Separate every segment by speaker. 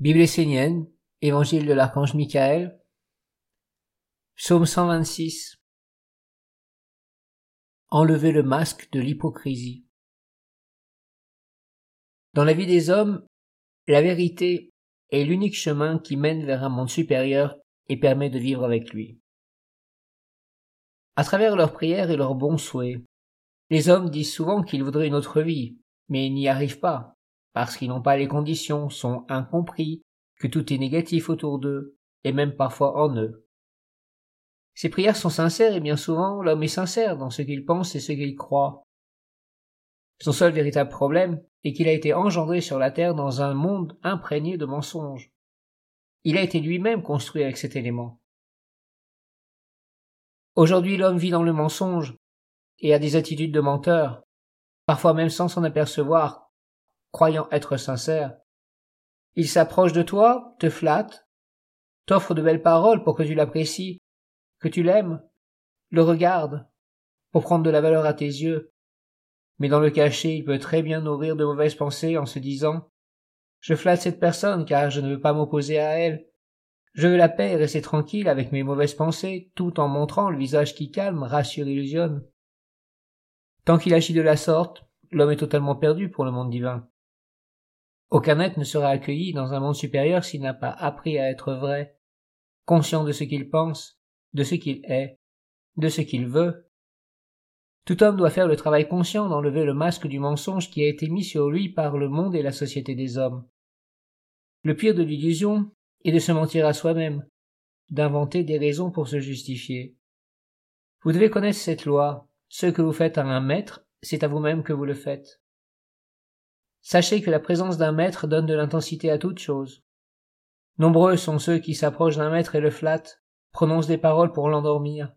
Speaker 1: Bible essénienne, Évangile de l'archange Michael, Psaume 126. Enlevez le masque de l'hypocrisie. Dans la vie des hommes, la vérité est l'unique chemin qui mène vers un monde supérieur et permet de vivre avec lui. À travers leurs prières et leurs bons souhaits, les hommes disent souvent qu'ils voudraient une autre vie, mais n'y arrivent pas, parce qu'ils n'ont pas les conditions, sont incompris, que tout est négatif autour d'eux, et même parfois en eux. Ces prières sont sincères et bien souvent l'homme est sincère dans ce qu'il pense et ce qu'il croit. Son seul véritable problème est qu'il a été engendré sur la terre dans un monde imprégné de mensonges. Il a été lui-même construit avec cet élément. Aujourd'hui l'homme vit dans le mensonge et a des attitudes de menteur, parfois même sans s'en apercevoir, croyant être sincère. Il s'approche de toi, te flatte, t'offre de belles paroles pour que tu l'apprécies, que tu l'aimes, le regarde, pour prendre de la valeur à tes yeux. Mais dans le cachet, il peut très bien nourrir de mauvaises pensées en se disant Je flatte cette personne car je ne veux pas m'opposer à elle. Je veux la paix et rester tranquille avec mes mauvaises pensées, tout en montrant le visage qui calme, rassure, illusionne. Tant qu'il agit de la sorte, l'homme est totalement perdu pour le monde divin. Aucun être ne sera accueilli dans un monde supérieur s'il n'a pas appris à être vrai, conscient de ce qu'il pense, de ce qu'il est, de ce qu'il veut. Tout homme doit faire le travail conscient d'enlever le masque du mensonge qui a été mis sur lui par le monde et la société des hommes. Le pire de l'illusion est de se mentir à soi-même, d'inventer des raisons pour se justifier. Vous devez connaître cette loi. Ce que vous faites à un maître, c'est à vous-même que vous le faites. Sachez que la présence d'un maître donne de l'intensité à toute chose. Nombreux sont ceux qui s'approchent d'un maître et le flattent, prononcent des paroles pour l'endormir.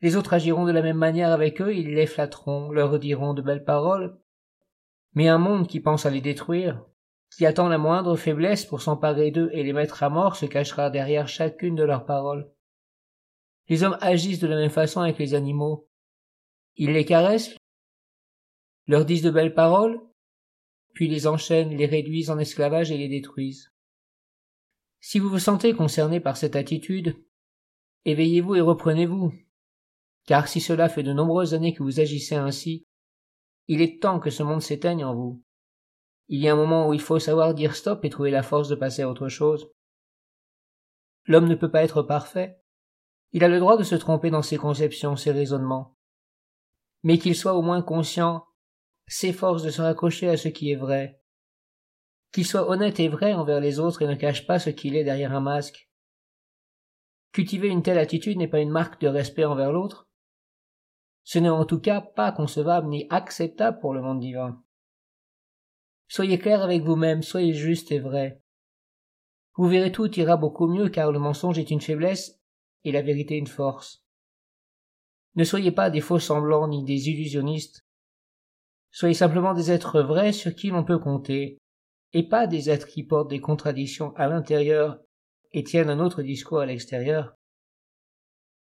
Speaker 1: Les autres agiront de la même manière avec eux, ils les flatteront, leur diront de belles paroles. Mais un monde qui pense à les détruire, qui attend la moindre faiblesse pour s'emparer d'eux et les mettre à mort, se cachera derrière chacune de leurs paroles. Les hommes agissent de la même façon avec les animaux. Ils les caressent, leur disent de belles paroles, puis les enchaînent, les réduisent en esclavage et les détruisent. Si vous vous sentez concerné par cette attitude, éveillez-vous et reprenez-vous. Car si cela fait de nombreuses années que vous agissez ainsi, il est temps que ce monde s'éteigne en vous. Il y a un moment où il faut savoir dire stop et trouver la force de passer à autre chose. L'homme ne peut pas être parfait. Il a le droit de se tromper dans ses conceptions, ses raisonnements. Mais qu'il soit au moins conscient s'efforce de se raccrocher à ce qui est vrai. Qu'il soit honnête et vrai envers les autres et ne cache pas ce qu'il est derrière un masque. Cultiver une telle attitude n'est pas une marque de respect envers l'autre. Ce n'est en tout cas pas concevable ni acceptable pour le monde divin. Soyez clair avec vous-même, soyez juste et vrai. Vous verrez tout ira beaucoup mieux car le mensonge est une faiblesse et la vérité une force. Ne soyez pas des faux semblants ni des illusionnistes. Soyez simplement des êtres vrais sur qui l'on peut compter, et pas des êtres qui portent des contradictions à l'intérieur et tiennent un autre discours à l'extérieur.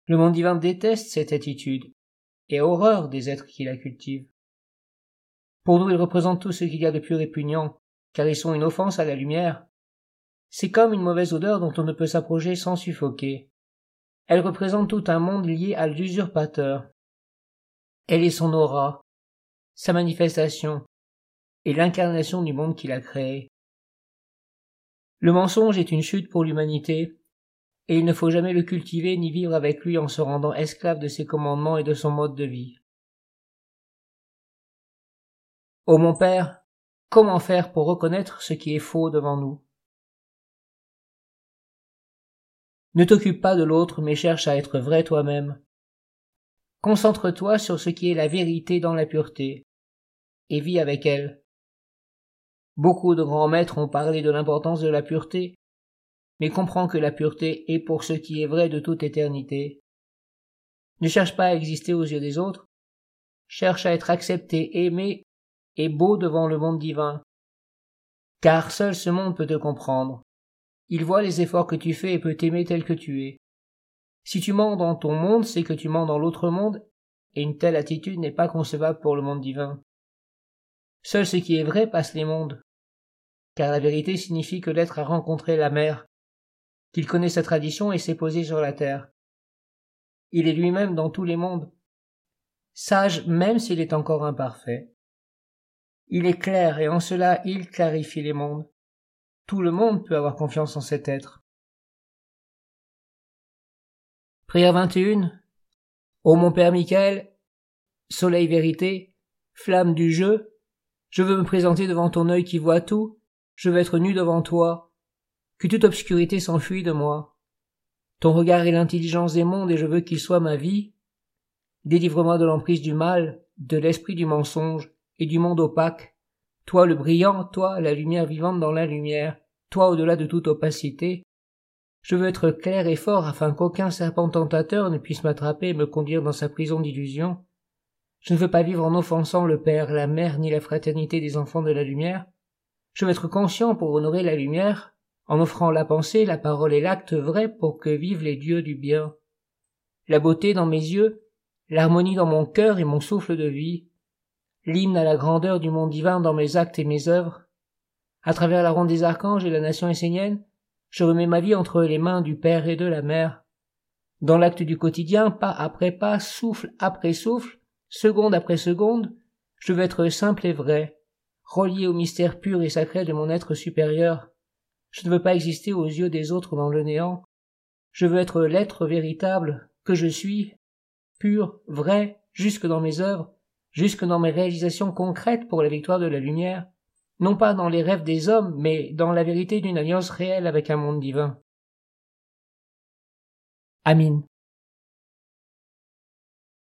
Speaker 1: Le monde divin déteste cette attitude et horreur des êtres qui la cultivent. Pour nous, ils représentent tout ce qu'il y a de plus répugnant, car ils sont une offense à la lumière. C'est comme une mauvaise odeur dont on ne peut s'approcher sans suffoquer. Elle représente tout un monde lié à l'usurpateur. Elle est son aura, sa manifestation et l'incarnation du monde qu'il a créé. Le mensonge est une chute pour l'humanité, et il ne faut jamais le cultiver ni vivre avec lui en se rendant esclave de ses commandements et de son mode de vie. Ô mon Père, comment faire pour reconnaître ce qui est faux devant nous? Ne t'occupe pas de l'autre, mais cherche à être vrai toi-même. Concentre-toi sur ce qui est la vérité dans la pureté, et vis avec elle. Beaucoup de grands maîtres ont parlé de l'importance de la pureté, mais comprends que la pureté est pour ce qui est vrai de toute éternité. Ne cherche pas à exister aux yeux des autres, cherche à être accepté, aimé et beau devant le monde divin. Car seul ce monde peut te comprendre. Il voit les efforts que tu fais et peut t'aimer tel que tu es. Si tu mens dans ton monde, c'est que tu mens dans l'autre monde, et une telle attitude n'est pas concevable pour le monde divin. Seul ce qui est vrai passe les mondes, car la vérité signifie que l'être a rencontré la mer, qu'il connaît sa tradition et s'est posé sur la terre. Il est lui-même dans tous les mondes, sage même s'il est encore imparfait. Il est clair et en cela il clarifie les mondes. Tout le monde peut avoir confiance en cet être. Prière 21. Ô mon Père Michael, soleil vérité, flamme du jeu, je veux me présenter devant ton œil qui voit tout, je veux être nu devant toi, que toute obscurité s'enfuit de moi. Ton regard est l'intelligence des mondes et je veux qu'il soit ma vie. Délivre-moi de l'emprise du mal, de l'esprit du mensonge et du monde opaque. Toi le brillant, toi la lumière vivante dans la lumière, toi au-delà de toute opacité. Je veux être clair et fort afin qu'aucun serpent tentateur ne puisse m'attraper et me conduire dans sa prison d'illusion. Je ne veux pas vivre en offensant le Père, la Mère, ni la fraternité des enfants de la lumière. Je veux être conscient pour honorer la lumière, en offrant la pensée, la parole et l'acte vrai pour que vivent les dieux du bien. La beauté dans mes yeux, l'harmonie dans mon cœur et mon souffle de vie, l'hymne à la grandeur du monde divin dans mes actes et mes œuvres. À travers la ronde des archanges et la nation essénienne, je remets ma vie entre les mains du Père et de la Mère. Dans l'acte du quotidien, pas après pas, souffle après souffle, seconde après seconde, je veux être simple et vrai, relié au mystère pur et sacré de mon être supérieur. Je ne veux pas exister aux yeux des autres dans le néant. Je veux être l'être véritable que je suis, pur, vrai, jusque dans mes œuvres, jusque dans mes réalisations concrètes pour la victoire de la lumière, non pas dans les rêves des hommes, mais dans la vérité d'une alliance réelle avec un monde divin.